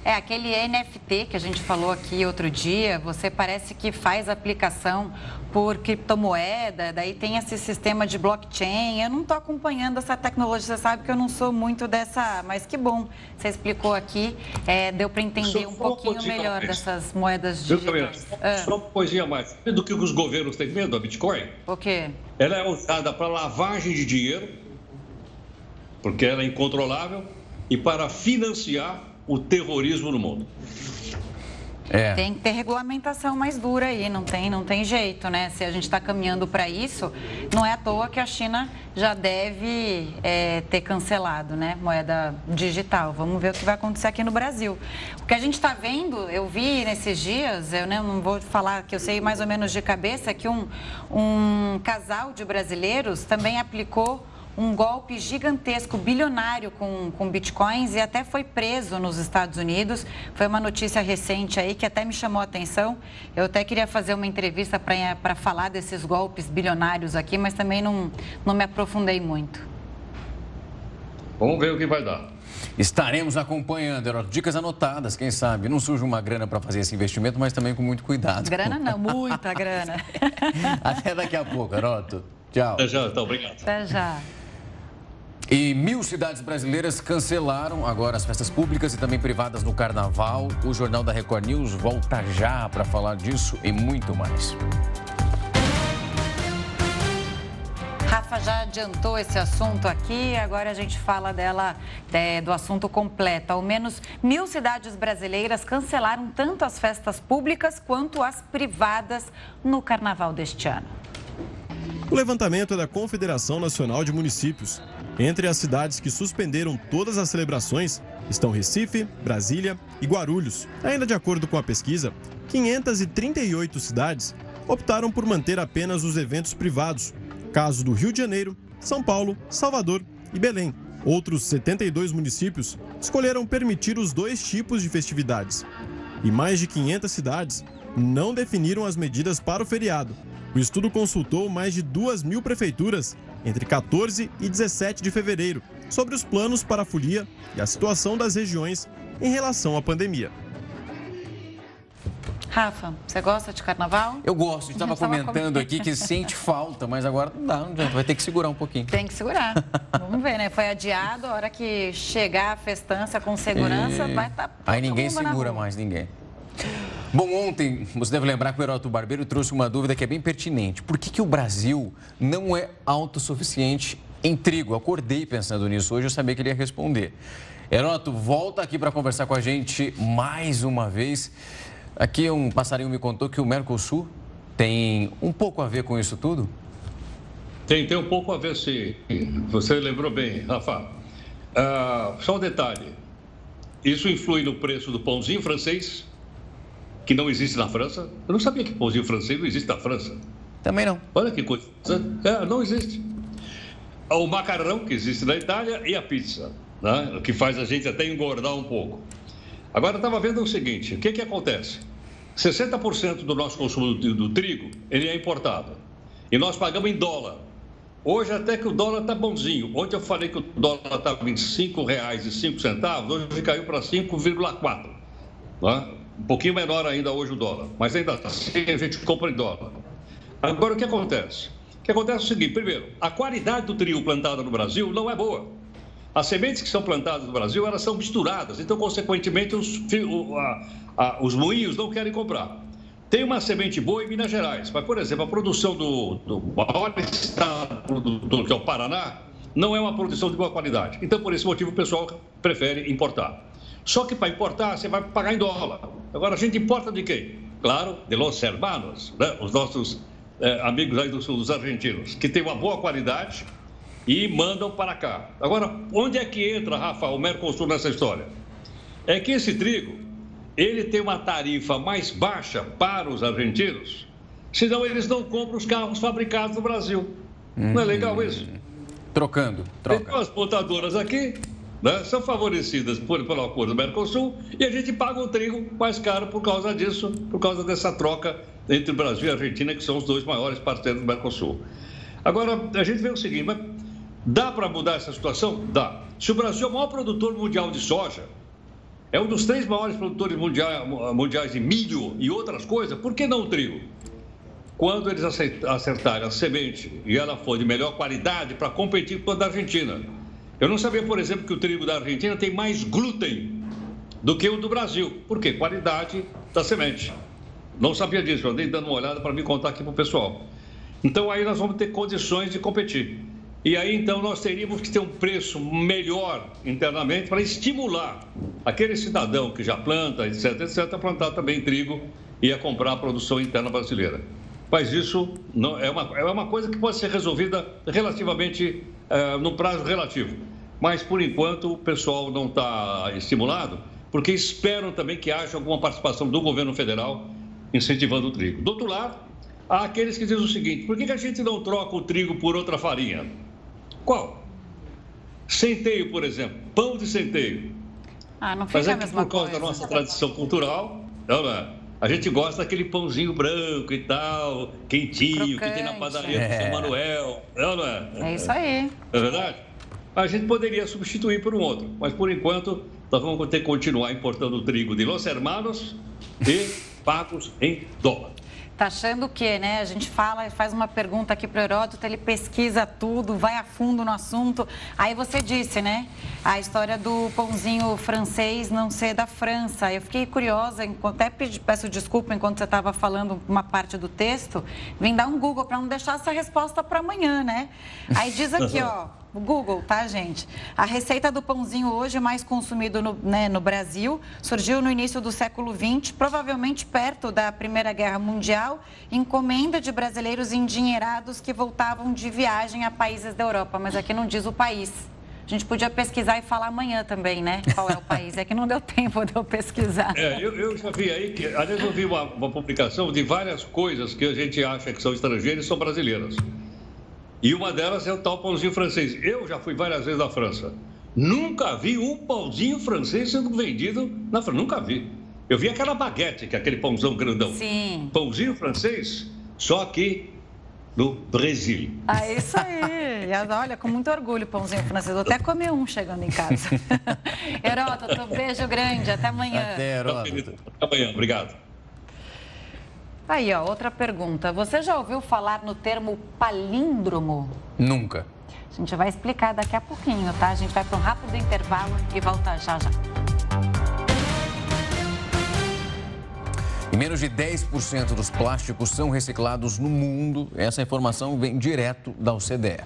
É aquele NFT que a gente falou aqui outro dia, você parece que faz aplicação por criptomoeda, daí tem esse sistema de blockchain. Eu não estou acompanhando essa tecnologia, você sabe que eu não sou muito dessa, mas que bom, você explicou aqui, é, deu para entender um pouquinho coisinha melhor mais. dessas moedas digitais. Ah, Só uma coisinha a mais. Do que os governos têm medo, a Bitcoin? o quê? Ela é usada para lavagem de dinheiro, porque ela é incontrolável, e para financiar o terrorismo no mundo. É. Tem que ter regulamentação mais dura aí, não tem, não tem jeito, né? Se a gente está caminhando para isso, não é à toa que a China já deve é, ter cancelado, né? Moeda digital. Vamos ver o que vai acontecer aqui no Brasil. O que a gente está vendo, eu vi nesses dias, eu né, não vou falar que eu sei mais ou menos de cabeça, que um, um casal de brasileiros também aplicou um golpe gigantesco, bilionário com, com bitcoins e até foi preso nos Estados Unidos. Foi uma notícia recente aí que até me chamou a atenção. Eu até queria fazer uma entrevista para falar desses golpes bilionários aqui, mas também não, não me aprofundei muito. Vamos ver o que vai dar. Estaremos acompanhando, Heródoto. Dicas anotadas, quem sabe. Não surge uma grana para fazer esse investimento, mas também com muito cuidado. Grana não, muita grana. Até daqui a pouco, Heródoto. Tchau. Até já, então, obrigado. Até já. E mil cidades brasileiras cancelaram agora as festas públicas e também privadas no carnaval. O Jornal da Record News volta já para falar disso e muito mais. Rafa já adiantou esse assunto aqui, agora a gente fala dela, é, do assunto completo. Ao menos mil cidades brasileiras cancelaram tanto as festas públicas quanto as privadas no carnaval deste ano. O levantamento é da Confederação Nacional de Municípios. Entre as cidades que suspenderam todas as celebrações estão Recife, Brasília e Guarulhos. Ainda de acordo com a pesquisa, 538 cidades optaram por manter apenas os eventos privados, caso do Rio de Janeiro, São Paulo, Salvador e Belém. Outros 72 municípios escolheram permitir os dois tipos de festividades. E mais de 500 cidades não definiram as medidas para o feriado. O estudo consultou mais de 2 mil prefeituras entre 14 e 17 de fevereiro sobre os planos para a folia e a situação das regiões em relação à pandemia. Rafa, você gosta de carnaval? Eu gosto. A gente estava comentando aqui que sente falta, mas agora não dá, não adianta. Vai ter que segurar um pouquinho. Tem que segurar. Vamos ver, né? Foi adiado. A hora que chegar a festança com segurança, vai estar. Tá Aí ninguém segura mais ninguém. Bom, ontem, você deve lembrar que o Heroto Barbeiro trouxe uma dúvida que é bem pertinente. Por que, que o Brasil não é autossuficiente em trigo? Eu acordei pensando nisso hoje, eu sabia que ele ia responder. Heroto, volta aqui para conversar com a gente mais uma vez. Aqui um passarinho me contou que o Mercosul tem um pouco a ver com isso tudo? Tem, tem um pouco a ver, sim. Você lembrou bem, Rafa. Ah, só um detalhe. Isso influi no preço do pãozinho francês, que não existe na França. Eu não sabia que pãozinho francês não existe na França. Também não. Olha que coisa. É, não existe. O macarrão, que existe na Itália, e a pizza, né? que faz a gente até engordar um pouco. Agora, estava vendo o seguinte, o que, que acontece? 60% do nosso consumo do, do, trigo, ele é importado. E nós pagamos em dólar. Hoje até que o dólar está bonzinho. Ontem eu falei que o dólar estava em R$ 5,05, hoje caiu para 5,4. Né? Um pouquinho menor ainda hoje o dólar. Mas ainda assim a gente compra em dólar. Agora, o que acontece? O que acontece é o seguinte, primeiro, a qualidade do trigo plantado no Brasil não é boa. As sementes que são plantadas no Brasil, elas são misturadas, então, consequentemente, os, a, a, os moinhos não querem comprar. Tem uma semente boa em Minas Gerais, mas, por exemplo, a produção do, do maior estado que é o Paraná, não é uma produção de boa qualidade. Então, por esse motivo, o pessoal prefere importar. Só que para importar, você vai pagar em dólar. Agora, a gente importa de quem? Claro, de los hermanos, né? os nossos é, amigos aí do sul, dos argentinos, que tem uma boa qualidade e mandam para cá. Agora, onde é que entra, Rafa, o Mercosul nessa história? É que esse trigo, ele tem uma tarifa mais baixa para os argentinos, senão eles não compram os carros fabricados no Brasil. Não é legal hum. isso? Trocando, troca. Então, as montadoras aqui né, são favorecidas por, pelo acordo do Mercosul e a gente paga o trigo mais caro por causa disso, por causa dessa troca entre o Brasil e a Argentina, que são os dois maiores parceiros do Mercosul. Agora, a gente vê o seguinte, mas Dá para mudar essa situação? Dá. Se o Brasil é o maior produtor mundial de soja, é um dos três maiores produtores mundiais de milho e outras coisas, por que não o trigo? Quando eles acertarem a semente e ela for de melhor qualidade para competir com a da Argentina. Eu não sabia, por exemplo, que o trigo da Argentina tem mais glúten do que o do Brasil. Por quê? Qualidade da semente. Não sabia disso, andei dando uma olhada para me contar aqui para o pessoal. Então aí nós vamos ter condições de competir. E aí então nós teríamos que ter um preço melhor internamente para estimular aquele cidadão que já planta, etc, etc, a plantar também trigo e a comprar a produção interna brasileira. Mas isso não, é, uma, é uma coisa que pode ser resolvida relativamente é, no prazo relativo. Mas por enquanto o pessoal não está estimulado, porque esperam também que haja alguma participação do governo federal incentivando o trigo. Do outro lado, há aqueles que dizem o seguinte: por que, que a gente não troca o trigo por outra farinha? Qual? Centeio, por exemplo, pão de centeio. Ah, não fica Mas é a que mesma por causa coisa. da nossa tradição cultural, não é? a gente gosta daquele pãozinho branco e tal, quentinho, que tem na Crocante. padaria do São É. Manuel, não é? É isso aí. É verdade? A gente poderia substituir por um outro, mas por enquanto nós vamos ter que continuar importando trigo de Los Hermanos e pagos em dólar. Tá achando o quê, né? A gente fala, faz uma pergunta aqui para o Heródoto, ele pesquisa tudo, vai a fundo no assunto. Aí você disse, né? A história do pãozinho francês não ser da França. Eu fiquei curiosa, até peço desculpa enquanto você estava falando uma parte do texto, vim dar um Google para não deixar essa resposta para amanhã, né? Aí diz aqui, ó, Google, tá, gente? A receita do pãozinho hoje mais consumido no, né, no Brasil surgiu no início do século XX, provavelmente perto da Primeira Guerra Mundial, encomenda de brasileiros endinheirados que voltavam de viagem a países da Europa, mas aqui não diz o país. A gente podia pesquisar e falar amanhã também, né? Qual é o país? É que não deu tempo de eu pesquisar. É, eu, eu já vi aí que, aliás, eu vi uma, uma publicação de várias coisas que a gente acha que são estrangeiras e são brasileiras. E uma delas é o tal pãozinho francês. Eu já fui várias vezes à França. Nunca vi um pãozinho francês sendo vendido na França. Nunca vi. Eu vi aquela baguete, que é aquele pãozão grandão. Sim. Pãozinho francês, só aqui no Brasil. Ah, isso aí. E, Olha, com muito orgulho, pãozinho francês. Vou até comer um chegando em casa. Heródoto, beijo grande. Até amanhã. Até, Heródoto. Até amanhã. Obrigado. Aí, ó, outra pergunta. Você já ouviu falar no termo palíndromo? Nunca. A gente vai explicar daqui a pouquinho, tá? A gente vai para um rápido intervalo e volta já já. E menos de 10% dos plásticos são reciclados no mundo. Essa informação vem direto da OCDE.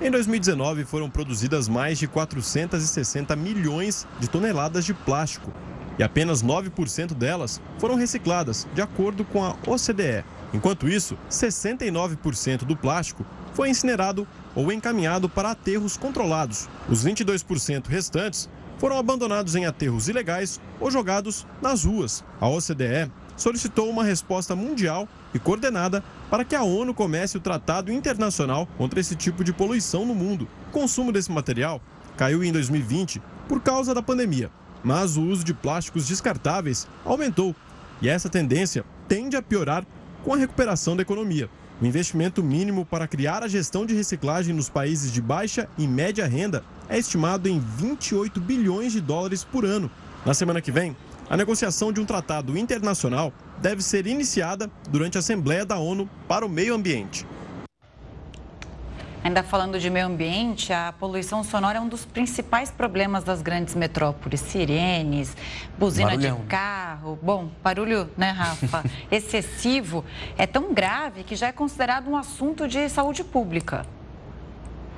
Em 2019, foram produzidas mais de 460 milhões de toneladas de plástico e apenas 9% delas foram recicladas, de acordo com a OCDE. Enquanto isso, 69% do plástico foi incinerado ou encaminhado para aterros controlados. Os 22% restantes foram abandonados em aterros ilegais ou jogados nas ruas. A OCDE solicitou uma resposta mundial e coordenada para que a ONU comece o Tratado Internacional contra esse tipo de poluição no mundo. O consumo desse material caiu em 2020 por causa da pandemia, mas o uso de plásticos descartáveis aumentou e essa tendência tende a piorar com a recuperação da economia. O investimento mínimo para criar a gestão de reciclagem nos países de baixa e média renda é estimado em 28 bilhões de dólares por ano. Na semana que vem, a negociação de um tratado internacional deve ser iniciada durante a Assembleia da ONU para o Meio Ambiente. Ainda falando de meio ambiente, a poluição sonora é um dos principais problemas das grandes metrópoles. Sirenes, buzina Barulhão. de carro. Bom, barulho, né, Rafa? Excessivo é tão grave que já é considerado um assunto de saúde pública.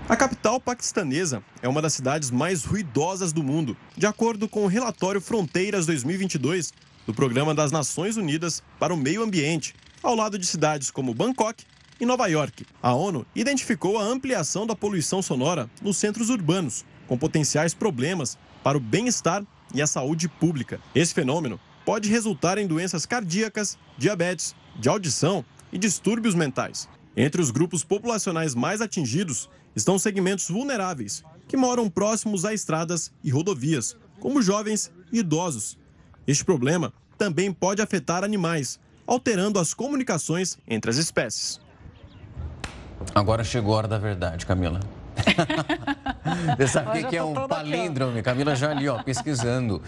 A capital paquistanesa é uma das cidades mais ruidosas do mundo, de acordo com o relatório Fronteiras 2022 do Programa das Nações Unidas para o Meio Ambiente, ao lado de cidades como Bangkok e Nova York. A ONU identificou a ampliação da poluição sonora nos centros urbanos, com potenciais problemas para o bem-estar e a saúde pública. Esse fenômeno pode resultar em doenças cardíacas, diabetes, de audição e distúrbios mentais. Entre os grupos populacionais mais atingidos estão segmentos vulneráveis, que moram próximos a estradas e rodovias, como jovens e idosos. Este problema também pode afetar animais, alterando as comunicações entre as espécies. Agora chegou a hora da verdade, Camila. Você sabe o que é um palíndrome? Camila já ali, ó, pesquisando.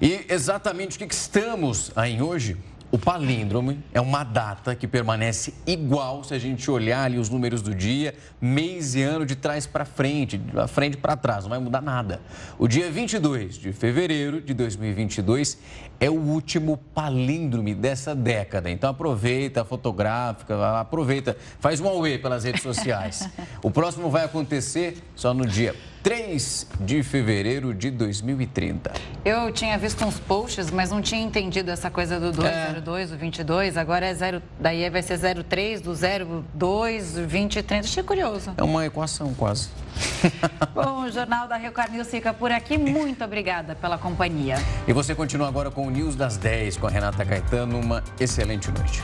E exatamente o que que estamos aí hoje? O palíndrome é uma data que permanece igual se a gente olhar ali os números do dia, mês e ano de trás para frente, lá frente para trás, não vai mudar nada. O dia 22 de fevereiro de 2022 é o último palíndrome dessa década. Então aproveita, fotográfica, aproveita, faz um auê pelas redes sociais. O próximo vai acontecer só no dia 3 de fevereiro de 2030. Eu tinha visto uns posts, mas não tinha entendido essa coisa do 202, do 22. Agora é 0, daí vai ser 03, do 02, 20 e 30. Achei curioso. É uma equação quase. Bom, o Jornal da Rio News fica por aqui. Muito obrigada pela companhia. E você continua agora com o News das 10 com a Renata Caetano. Uma excelente noite.